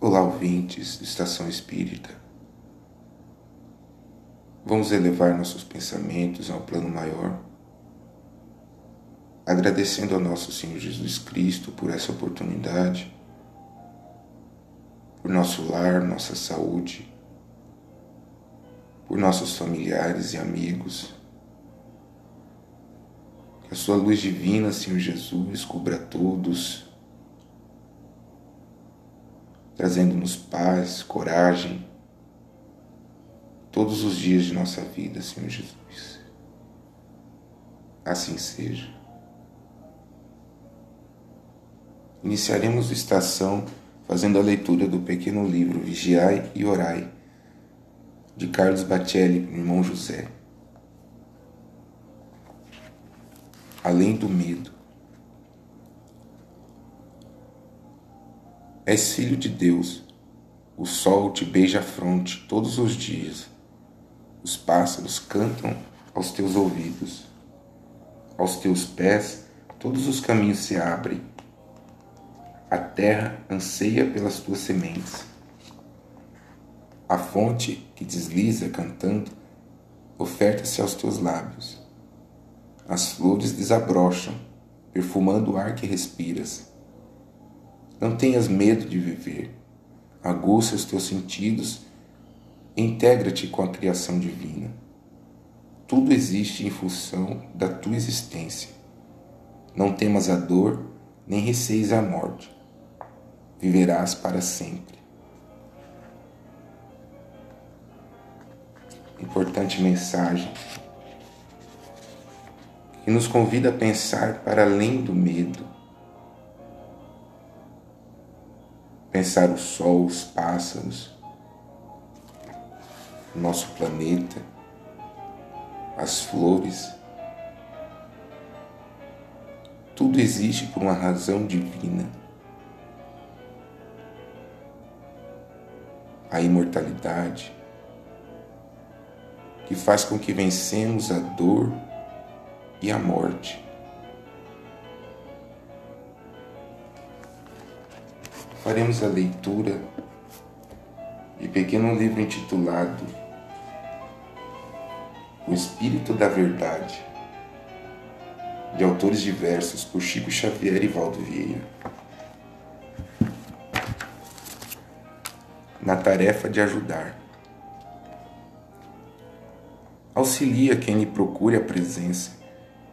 Olá, ouvintes de Estação Espírita. Vamos elevar nossos pensamentos a um plano maior, agradecendo ao nosso Senhor Jesus Cristo por essa oportunidade, por nosso lar, nossa saúde, por nossos familiares e amigos. Que a sua luz divina, Senhor Jesus, cubra todos trazendo-nos paz, coragem, todos os dias de nossa vida, Senhor Jesus. Assim seja. Iniciaremos a estação fazendo a leitura do pequeno livro Vigiai e Orai, de Carlos Bacelli, irmão José. Além do medo. És filho de Deus. O sol te beija a fronte todos os dias. Os pássaros cantam aos teus ouvidos. Aos teus pés todos os caminhos se abrem. A terra anseia pelas tuas sementes. A fonte que desliza cantando oferta-se aos teus lábios. As flores desabrocham, perfumando o ar que respiras. Não tenhas medo de viver. Aguça os teus sentidos integra-te com a criação divina. Tudo existe em função da tua existência. Não temas a dor, nem receis a morte. Viverás para sempre. Importante mensagem que nos convida a pensar para além do medo pensar o sol, os pássaros, o nosso planeta, as flores. Tudo existe por uma razão divina. A imortalidade que faz com que vencemos a dor e a morte. Faremos a leitura de pequeno livro intitulado O Espírito da Verdade, de autores diversos por Chico Xavier e Valdo Vieira. Na tarefa de ajudar. Auxilia quem lhe procure a presença,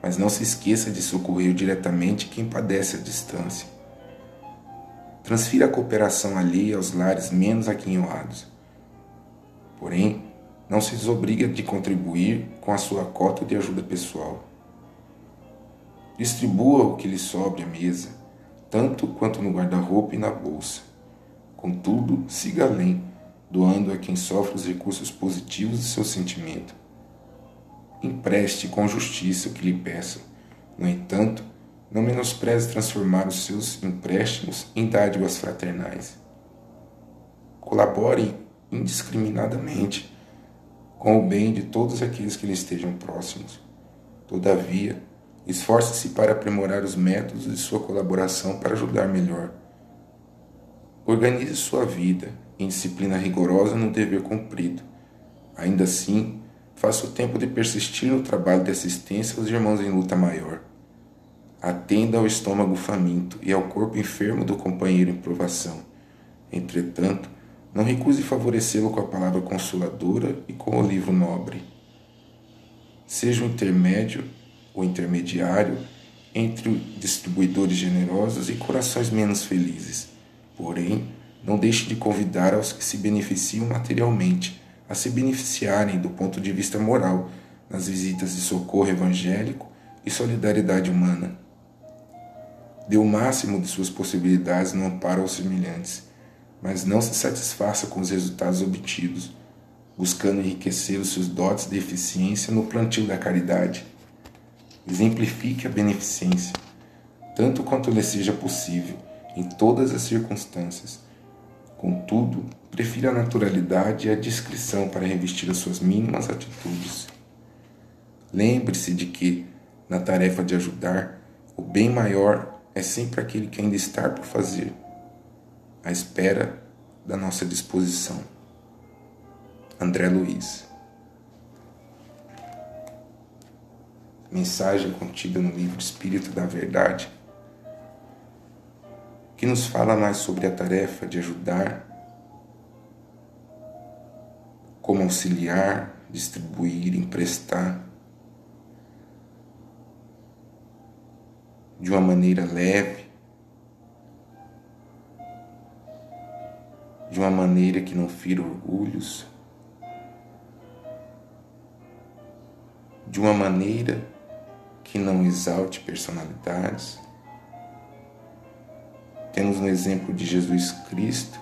mas não se esqueça de socorrer diretamente quem padece à distância transfira a cooperação alheia aos lares menos aquinhoados. Porém, não se desobriga de contribuir com a sua cota de ajuda pessoal. Distribua o que lhe sobre à mesa, tanto quanto no guarda-roupa e na bolsa. Contudo, siga além, doando a quem sofre os recursos positivos de seu sentimento. Empreste com justiça o que lhe peçam. No entanto, não menospreze transformar os seus empréstimos em dádivas fraternais. Colabore indiscriminadamente com o bem de todos aqueles que lhe estejam próximos. Todavia, esforce-se para aprimorar os métodos de sua colaboração para ajudar melhor. Organize sua vida em disciplina rigorosa no dever cumprido. Ainda assim, faça o tempo de persistir no trabalho de assistência aos irmãos em luta maior Atenda ao estômago faminto e ao corpo enfermo do companheiro em provação. Entretanto, não recuse favorecê-lo com a palavra consoladora e com o livro nobre. Seja o intermédio, o intermediário, entre distribuidores generosos e corações menos felizes. Porém, não deixe de convidar aos que se beneficiam materialmente a se beneficiarem do ponto de vista moral nas visitas de socorro evangélico e solidariedade humana dê o máximo de suas possibilidades no amparo aos semelhantes, mas não se satisfaça com os resultados obtidos, buscando enriquecer os seus dotes de eficiência no plantio da caridade. Exemplifique a beneficência, tanto quanto lhe seja possível, em todas as circunstâncias. Contudo, prefira a naturalidade e a discrição para revestir as suas mínimas atitudes. Lembre-se de que, na tarefa de ajudar, o bem maior é sempre aquele que ainda está por fazer. A espera da nossa disposição. André Luiz. Mensagem contida no livro Espírito da Verdade, que nos fala mais sobre a tarefa de ajudar, como auxiliar, distribuir, emprestar, de uma maneira leve, de uma maneira que não fira orgulhos, de uma maneira que não exalte personalidades. Temos um exemplo de Jesus Cristo,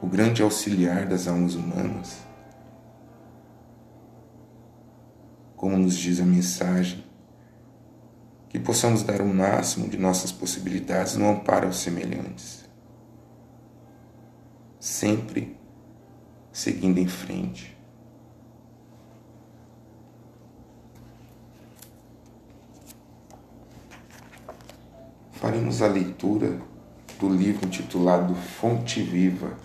o grande auxiliar das almas humanas. Como nos diz a mensagem, que possamos dar o máximo de nossas possibilidades no amparo aos semelhantes, sempre seguindo em frente. Faremos a leitura do livro intitulado Fonte Viva,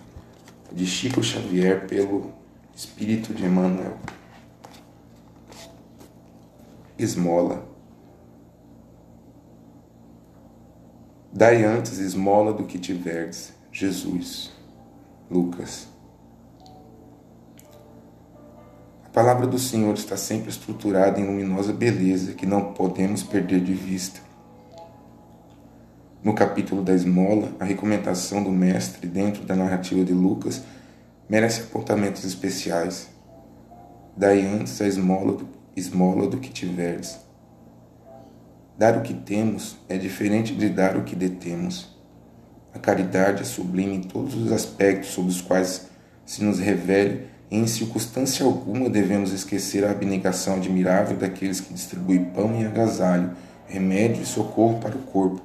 de Chico Xavier, pelo Espírito de Emmanuel. Esmola. Dai antes esmola do que tiverdes. Jesus. Lucas. A palavra do Senhor está sempre estruturada em luminosa beleza que não podemos perder de vista. No capítulo da esmola, a recomendação do Mestre dentro da narrativa de Lucas merece apontamentos especiais. Dai antes a esmola do, esmola do que tiverdes Dar o que temos é diferente de dar o que detemos. A caridade é sublime em todos os aspectos sob os quais se nos revele e em circunstância alguma devemos esquecer a abnegação admirável daqueles que distribuem pão e agasalho, remédio e socorro para o corpo,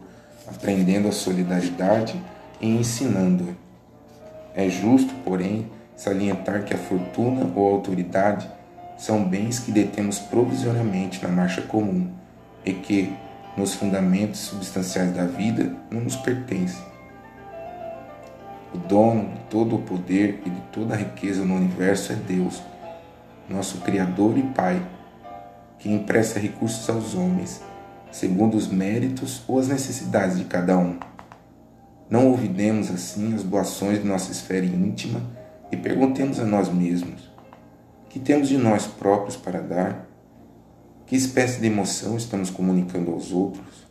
aprendendo a solidariedade e ensinando-a. É justo, porém, salientar que a fortuna ou a autoridade são bens que detemos provisoriamente na marcha comum e que, nos fundamentos substanciais da vida não nos pertence. O dono de todo o poder e de toda a riqueza no universo é Deus, nosso Criador e Pai, que empresta recursos aos homens, segundo os méritos ou as necessidades de cada um. Não ouvidemos assim as doações de nossa esfera íntima e perguntemos a nós mesmos: que temos de nós próprios para dar? Que espécie de emoção estamos comunicando aos outros?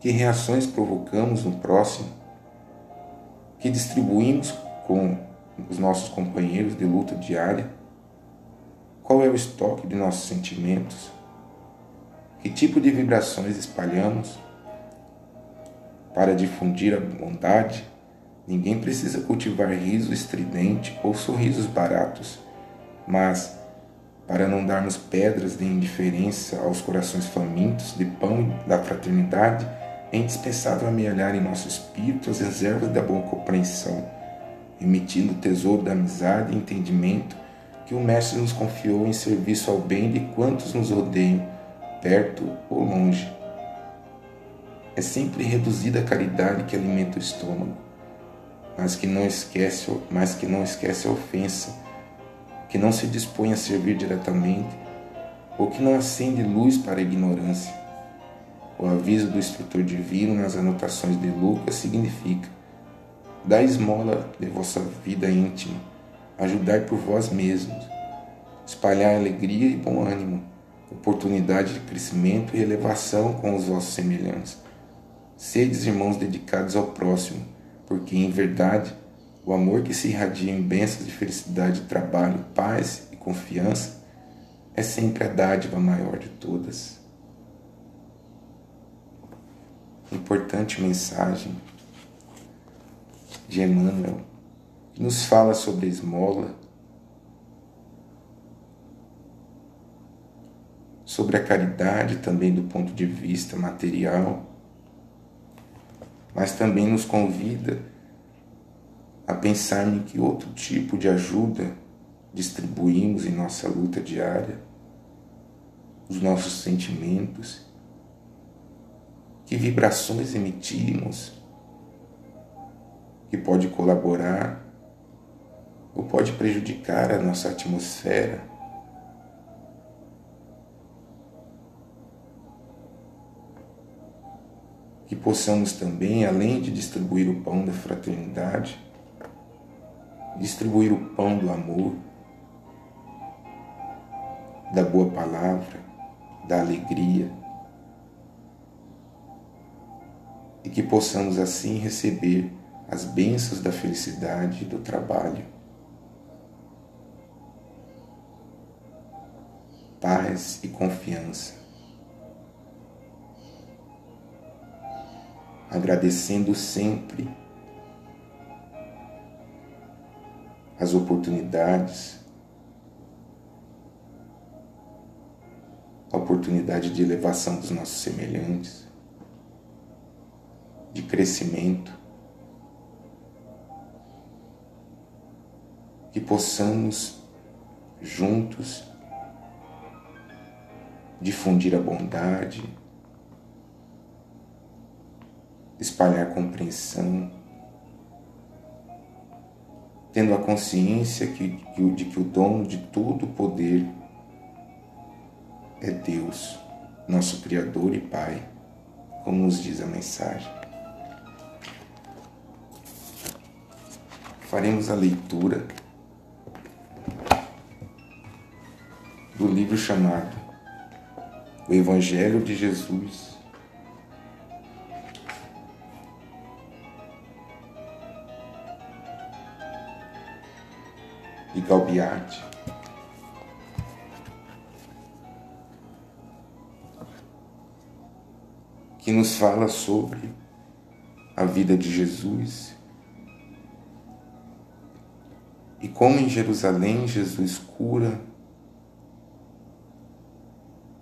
Que reações provocamos no próximo? Que distribuímos com os nossos companheiros de luta diária? Qual é o estoque de nossos sentimentos? Que tipo de vibrações espalhamos? Para difundir a bondade, ninguém precisa cultivar riso estridente ou sorrisos baratos, mas para não darmos pedras de indiferença aos corações famintos de pão da fraternidade, é indispensável amealhar em nosso espírito as reservas da boa compreensão, emitindo o tesouro da amizade e entendimento que o Mestre nos confiou em serviço ao bem de quantos nos rodeiam, perto ou longe. É sempre reduzida a caridade que alimenta o estômago, mas que não esquece, mas que não esquece a ofensa que não se dispõe a servir diretamente, ou que não acende luz para a ignorância. O aviso do instrutor divino nas anotações de Lucas significa: dai esmola de vossa vida íntima, ajudai por vós mesmos, espalhar alegria e bom ânimo, oportunidade de crescimento e elevação com os vossos semelhantes. Sedes irmãos dedicados ao próximo, porque em verdade o amor que se irradia em bênçãos de felicidade, trabalho, paz e confiança é sempre a dádiva maior de todas. Importante mensagem de Emmanuel que nos fala sobre a esmola, sobre a caridade também do ponto de vista material, mas também nos convida a pensar em que outro tipo de ajuda distribuímos em nossa luta diária, os nossos sentimentos, que vibrações emitimos, que pode colaborar ou pode prejudicar a nossa atmosfera. Que possamos também, além de distribuir o pão da fraternidade, distribuir o pão do amor, da boa palavra, da alegria, e que possamos assim receber as bênçãos da felicidade e do trabalho. Paz e confiança. Agradecendo sempre as oportunidades, a oportunidade de elevação dos nossos semelhantes, de crescimento, que possamos juntos difundir a bondade, espalhar a compreensão, tendo a consciência que, de que o dono de todo o poder é Deus, nosso Criador e Pai, como nos diz a mensagem. Faremos a leitura do livro chamado O Evangelho de Jesus e Galbiati. Que nos fala sobre a vida de Jesus e como em Jerusalém Jesus cura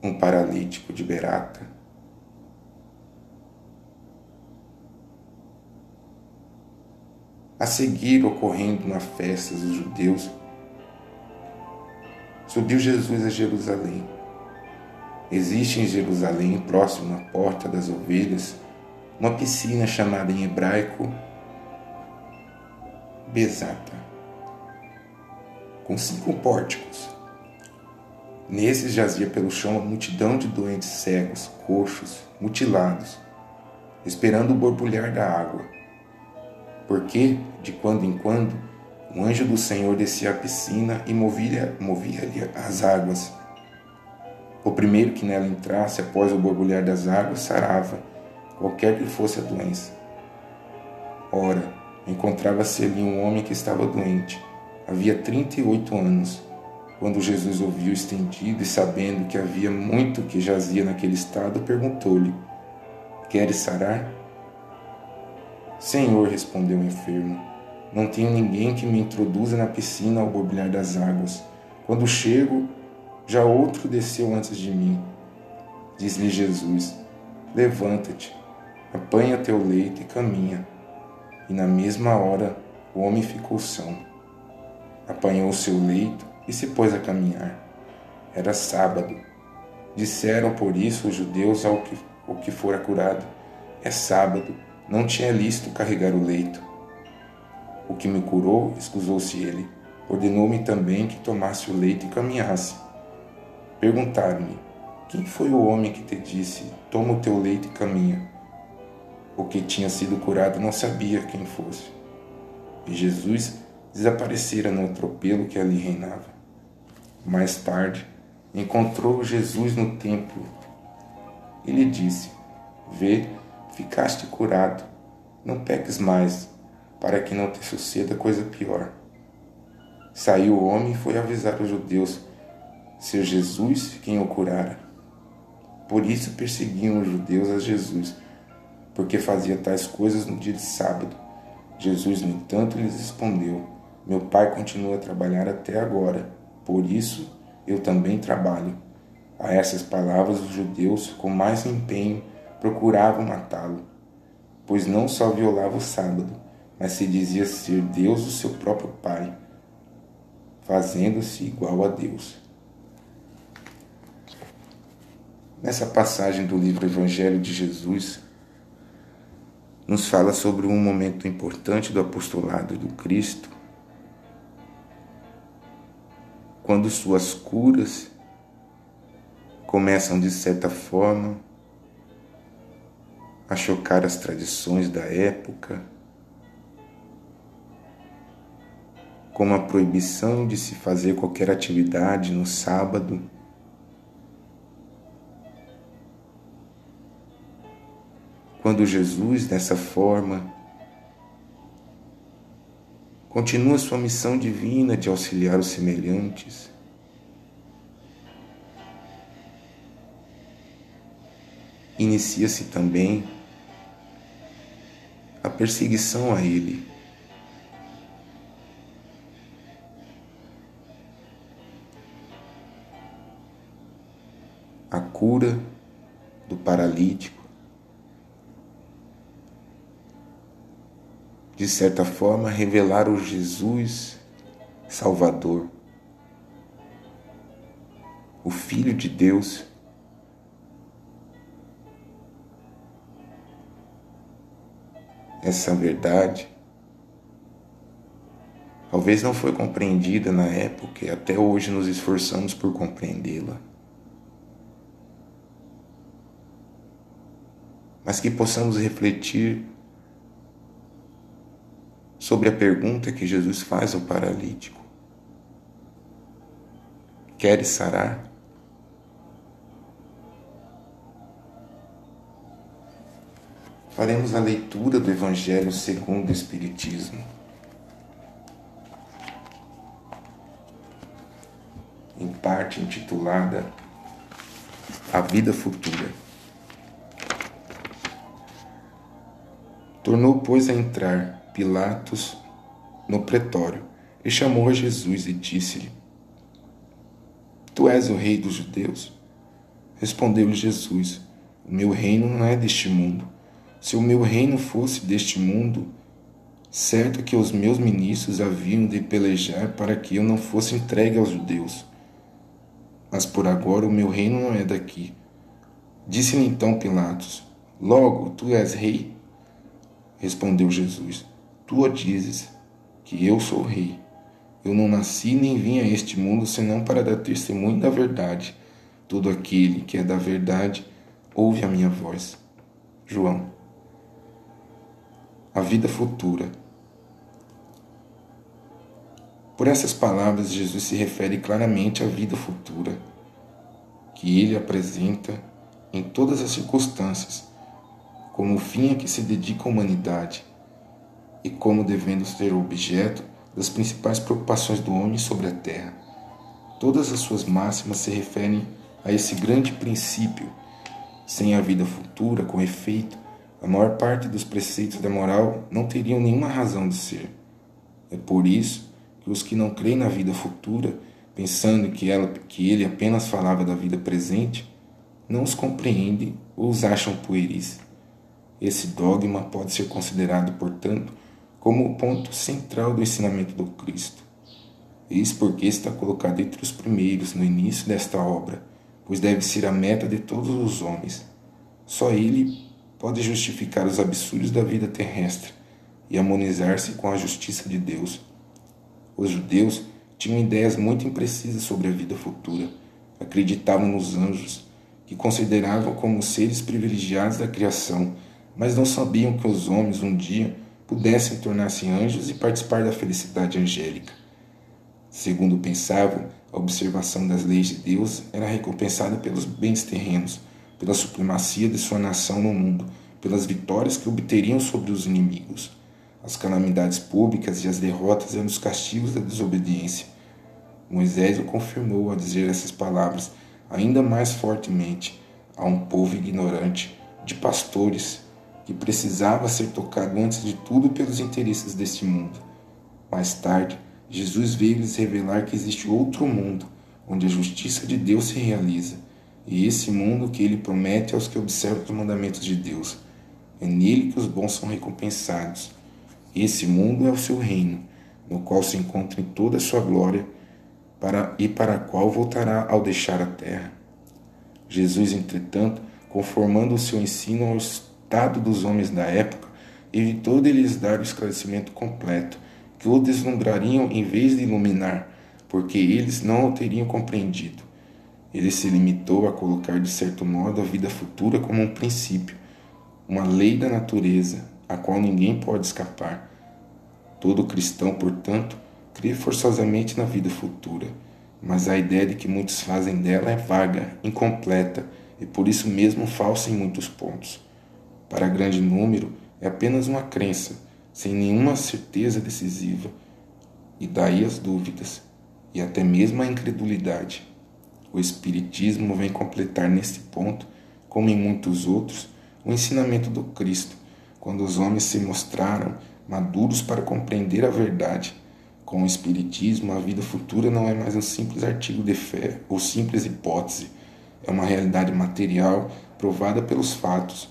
um paralítico de Berata. A seguir, ocorrendo na festa dos judeus, Subiu Jesus a Jerusalém. Existe em Jerusalém, próximo à Porta das Ovelhas, uma piscina chamada em hebraico Bezata, com cinco pórticos. Nesses jazia pelo chão uma multidão de doentes cegos, coxos, mutilados, esperando o borbulhar da água. Porque, de quando em quando, um anjo do Senhor descia à piscina e movia-lhe movia as águas. O primeiro que nela entrasse após o borbulhar das águas sarava, qualquer que fosse a doença. Ora, encontrava-se ali um homem que estava doente. Havia trinta e oito anos. Quando Jesus ouviu estendido e sabendo que havia muito que jazia naquele estado, perguntou-lhe: Queres sarar? Senhor, respondeu o enfermo, não tenho ninguém que me introduza na piscina ao borbulhar das águas. Quando chego, já outro desceu antes de mim. Diz-lhe Jesus: Levanta-te, apanha teu leito e caminha. E na mesma hora o homem ficou são. Apanhou seu leito e se pôs a caminhar. Era sábado. Disseram por isso os judeus ao que, ao que fora curado: É sábado, não tinha listo carregar o leito. O que me curou, escusou-se ele, ordenou-me também que tomasse o leito e caminhasse. Perguntaram-me: Quem foi o homem que te disse: Toma o teu leito e caminha? O que tinha sido curado não sabia quem fosse. E Jesus desaparecera no atropelo que ali reinava. Mais tarde, encontrou Jesus no templo e lhe disse: Vê, ficaste curado, não peques mais, para que não te suceda coisa pior. Saiu o homem e foi avisar os judeus ser Jesus quem o curara. Por isso perseguiam os judeus a Jesus, porque fazia tais coisas no dia de sábado. Jesus, no entanto, lhes respondeu: Meu Pai continua a trabalhar até agora, por isso eu também trabalho. A essas palavras, os judeus, com mais empenho, procuravam matá-lo, pois não só violava o sábado, mas se dizia ser Deus o seu próprio Pai, fazendo-se igual a Deus. Nessa passagem do livro Evangelho de Jesus, nos fala sobre um momento importante do apostolado do Cristo, quando suas curas começam de certa forma a chocar as tradições da época, como a proibição de se fazer qualquer atividade no sábado. Quando Jesus, dessa forma, continua sua missão divina de auxiliar os semelhantes, inicia-se também a perseguição a ele. Cura do paralítico. De certa forma, revelar o Jesus Salvador, o Filho de Deus essa verdade talvez não foi compreendida na época e até hoje nos esforçamos por compreendê-la. Mas que possamos refletir sobre a pergunta que Jesus faz ao paralítico: Queres sarar? faremos a leitura do Evangelho segundo o Espiritismo. Em parte intitulada A Vida Futura. Tornou, pois, a entrar Pilatos no pretório e chamou a Jesus e disse-lhe: Tu és o rei dos judeus? Respondeu-lhe Jesus: O meu reino não é deste mundo. Se o meu reino fosse deste mundo, certo que os meus ministros haviam de pelejar para que eu não fosse entregue aos judeus. Mas por agora o meu reino não é daqui. Disse-lhe então Pilatos: Logo, tu és rei? Respondeu Jesus: Tu dizes, que eu sou rei. Eu não nasci nem vim a este mundo senão para dar testemunho da verdade. Todo aquele que é da verdade ouve a minha voz. João a vida futura. Por essas palavras, Jesus se refere claramente à vida futura, que ele apresenta em todas as circunstâncias, como o fim a que se dedica a humanidade e como devendo ser objeto das principais preocupações do homem sobre a terra. Todas as suas máximas se referem a esse grande princípio. Sem a vida futura, com efeito, a maior parte dos preceitos da moral não teriam nenhuma razão de ser. É por isso que os que não creem na vida futura, pensando que, ela, que ele apenas falava da vida presente, não os compreendem ou os acham pueris. Esse dogma pode ser considerado, portanto, como o ponto central do ensinamento do Cristo. Eis porque está colocado entre os primeiros no início desta obra, pois deve ser a meta de todos os homens. Só ele pode justificar os absurdos da vida terrestre e harmonizar-se com a justiça de Deus. Os judeus tinham ideias muito imprecisas sobre a vida futura. Acreditavam nos anjos, que consideravam como seres privilegiados da criação, mas não sabiam que os homens um dia pudessem tornar-se anjos e participar da felicidade angélica. Segundo pensavam, a observação das leis de Deus era recompensada pelos bens terrenos pela supremacia de sua nação no mundo, pelas vitórias que obteriam sobre os inimigos. As calamidades públicas e as derrotas eram os castigos da desobediência. Moisés o confirmou ao dizer essas palavras ainda mais fortemente a um povo ignorante, de pastores, que precisava ser tocado antes de tudo pelos interesses deste mundo. Mais tarde, Jesus veio lhes revelar que existe outro mundo, onde a justiça de Deus se realiza e esse mundo que ele promete aos que observam os mandamentos de Deus. É nele que os bons são recompensados. Esse mundo é o seu reino, no qual se encontra em toda a sua glória para, e para qual voltará ao deixar a terra. Jesus, entretanto, conformando o seu ensino ao estado dos homens da época, evitou de lhes dar o esclarecimento completo, que o deslumbrariam em vez de iluminar, porque eles não o teriam compreendido. Ele se limitou a colocar de certo modo a vida futura como um princípio, uma lei da natureza, a qual ninguém pode escapar. Todo cristão, portanto, crê forçosamente na vida futura, mas a ideia de que muitos fazem dela é vaga, incompleta e por isso mesmo falsa em muitos pontos. Para grande número, é apenas uma crença, sem nenhuma certeza decisiva, e daí as dúvidas, e até mesmo a incredulidade. O Espiritismo vem completar neste ponto, como em muitos outros, o ensinamento do Cristo, quando os homens se mostraram maduros para compreender a verdade. Com o Espiritismo, a vida futura não é mais um simples artigo de fé ou simples hipótese, é uma realidade material provada pelos fatos,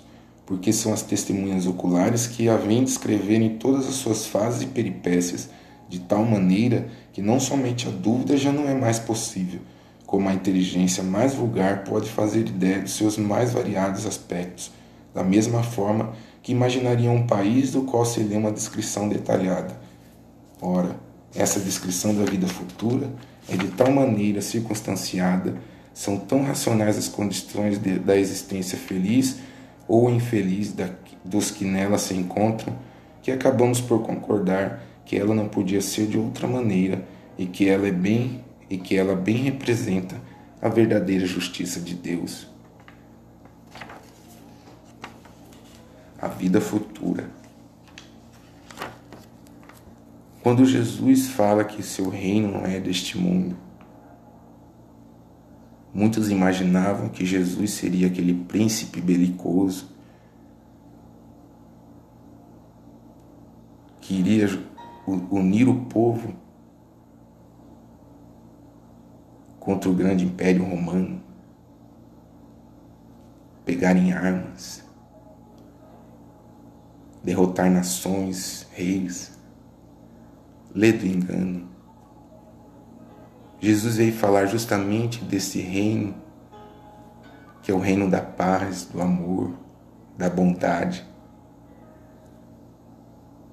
porque são as testemunhas oculares que a vêm descrever todas as suas fases e peripécias, de tal maneira que não somente a dúvida já não é mais possível, como a inteligência mais vulgar pode fazer ideia dos seus mais variados aspectos, da mesma forma que imaginaria um país do qual se lê uma descrição detalhada. Ora, essa descrição da vida futura é de tal maneira circunstanciada, são tão racionais as condições de, da existência feliz ou infeliz da, dos que nela se encontram, que acabamos por concordar que ela não podia ser de outra maneira e que ela é bem e que ela bem representa a verdadeira justiça de Deus. A vida futura. Quando Jesus fala que seu reino não é deste mundo, muitos imaginavam que Jesus seria aquele príncipe belicoso que iria unir o povo contra o grande império romano, pegar em armas, derrotar nações, reis, ler do engano. Jesus veio falar justamente desse reino, que é o reino da paz, do amor, da bondade.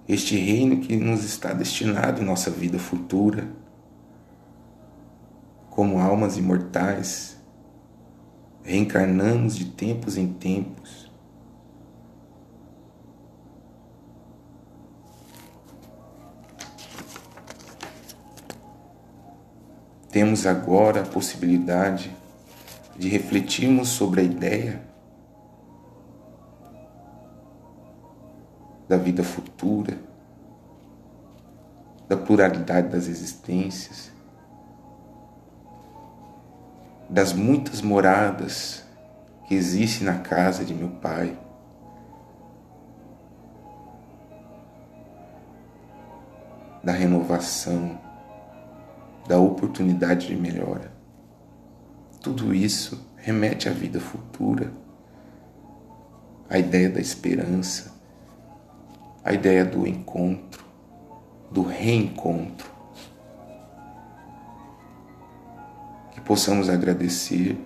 Este reino que nos está destinado em nossa vida futura como almas imortais, reencarnamos de tempos em tempos. Temos agora a possibilidade de refletirmos sobre a ideia da vida futura, da pluralidade das existências das muitas moradas que existem na casa de meu Pai. Da renovação, da oportunidade de melhora. Tudo isso remete à vida futura, à ideia da esperança, à ideia do encontro, do reencontro. possamos agradecer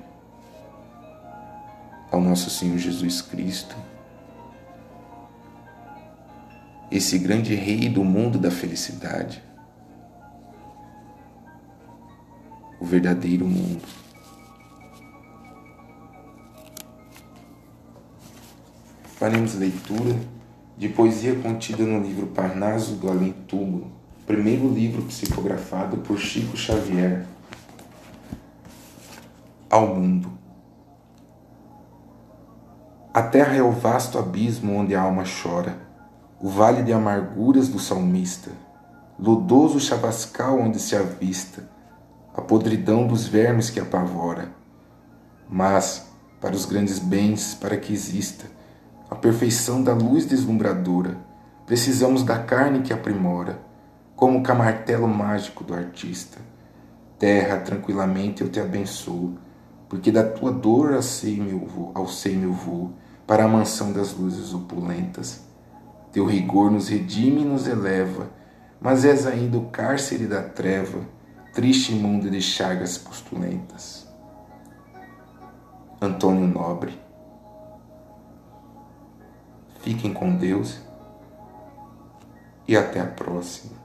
ao nosso Senhor Jesus Cristo, esse grande Rei do mundo da felicidade, o verdadeiro mundo. Faremos leitura de poesia contida no livro Parnaso do Além Túmulo, primeiro livro psicografado por Chico Xavier ao mundo. A terra é o vasto abismo onde a alma chora, o vale de amarguras do salmista, lodoso chavascal onde se avista a podridão dos vermes que apavora. Mas, para os grandes bens, para que exista a perfeição da luz deslumbradora, precisamos da carne que aprimora, como o camartelo mágico do artista. Terra, tranquilamente eu te abençoo porque da tua dor alcei meu voo, meu voo para a mansão das luzes opulentas. Teu rigor nos redime e nos eleva, mas és ainda o cárcere da treva, triste mundo de chagas postulentas. Antônio Nobre. Fiquem com Deus e até a próxima.